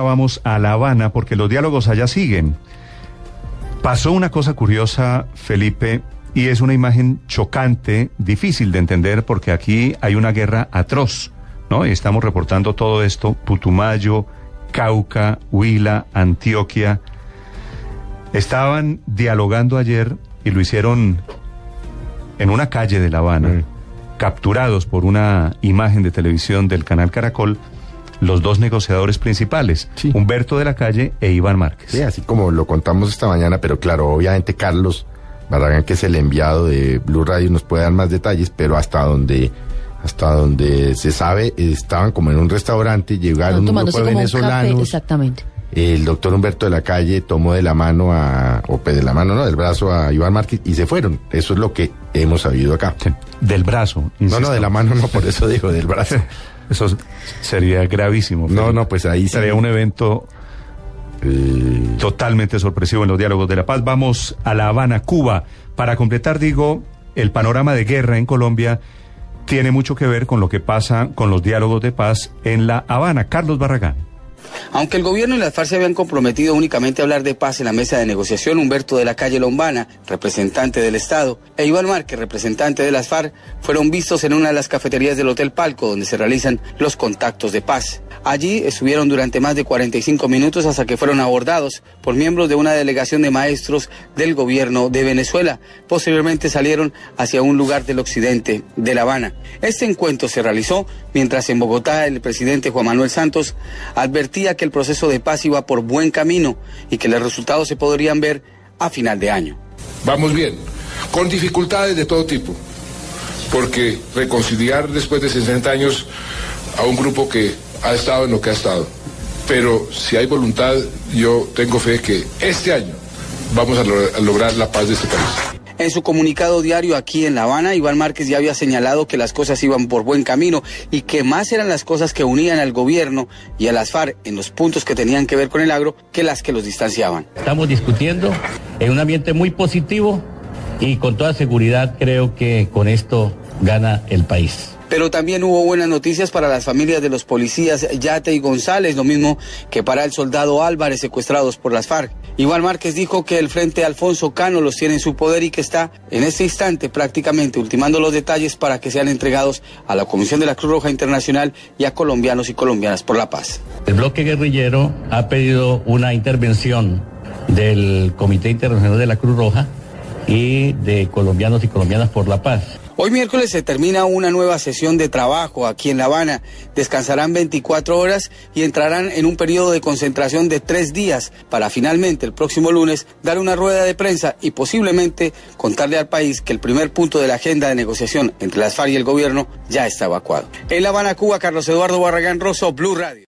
Vamos a La Habana porque los diálogos allá siguen. Pasó una cosa curiosa, Felipe, y es una imagen chocante, difícil de entender porque aquí hay una guerra atroz, ¿no? Y estamos reportando todo esto, Putumayo, Cauca, Huila, Antioquia. Estaban dialogando ayer y lo hicieron en una calle de La Habana, Mm. capturados por una imagen de televisión del canal Caracol los dos negociadores principales, Sí. Humberto de la Calle e Iván Márquez. Sí, así como lo contamos esta mañana, pero claro, obviamente Carlos Barragán, que es el enviado de Blue Radio, nos puede dar más detalles, pero hasta donde hasta donde se sabe, estaban como en un restaurante, llegaron un grupo de un café, venezolanos. exactamente. El doctor Humberto de la Calle tomó de la mano a, o pues de la mano, no, del brazo a Iván Márquez y se fueron. Eso es lo que hemos sabido acá. Sí, Del brazo. No, insisto. no, de la mano no, por eso digo, del brazo. Eso sería gravísimo. No, Felipe. no, pues ahí sí. Sería un evento Eh, totalmente sorpresivo en los diálogos de la paz. Vamos a La Habana, Cuba. Para completar, digo, el panorama de guerra en Colombia tiene mucho que ver con lo que pasa con los diálogos de paz en La Habana. Carlos Barragán. Aunque el gobierno y las FARC se habían comprometido únicamente a hablar de paz en la mesa de negociación, Humberto de la Calle Lombana, representante del Estado, e Iván Márquez, representante de las FARC, fueron vistos en una de las cafeterías del Hotel Palco, donde se realizan los contactos de paz. Allí estuvieron durante más de 45 minutos hasta que fueron abordados por miembros de una delegación de maestros del gobierno de Venezuela. Posteriormente salieron hacia un lugar del occidente de La Habana. Este encuentro se realizó mientras en Bogotá el presidente Juan Manuel Santos advertía que el proceso de paz iba por buen camino y que los resultados se podrían ver a final de año. Vamos bien, con dificultades de todo tipo, porque reconciliar después de 60 años a un grupo que ha estado en lo que ha estado, pero si hay voluntad, yo tengo fe que este año vamos a, a lograr la paz de este país. En su comunicado diario aquí en La Habana, Iván Márquez ya había señalado que las cosas iban por buen camino y que más eran las cosas que unían al gobierno y a las FARC en los puntos que tenían que ver con el agro que las que los distanciaban. Estamos discutiendo en un ambiente muy positivo y con toda seguridad creo que con esto gana el país. Pero también hubo buenas noticias para las familias de los policías Yate y González, lo mismo que para el soldado Álvarez secuestrados por las FARC. Iván Márquez dijo que el Frente Alfonso Cano los tiene en su poder y que está en este instante prácticamente ultimando los detalles para que sean entregados a la Comisión de la Cruz Roja Internacional y a colombianos y colombianas por la paz. El bloque guerrillero ha pedido una intervención del Comité Internacional de la Cruz Roja y de colombianos y colombianas por la paz. Hoy miércoles se termina una nueva sesión de trabajo aquí en La Habana. Descansarán 24 horas y entrarán en un periodo de concentración de tres días para finalmente el próximo lunes dar una rueda de prensa y posiblemente contarle al país que el primer punto de la agenda de negociación entre las FARC y el gobierno ya está evacuado. En La Habana, Cuba, Carlos Eduardo Barragán Rosso, Blue Radio.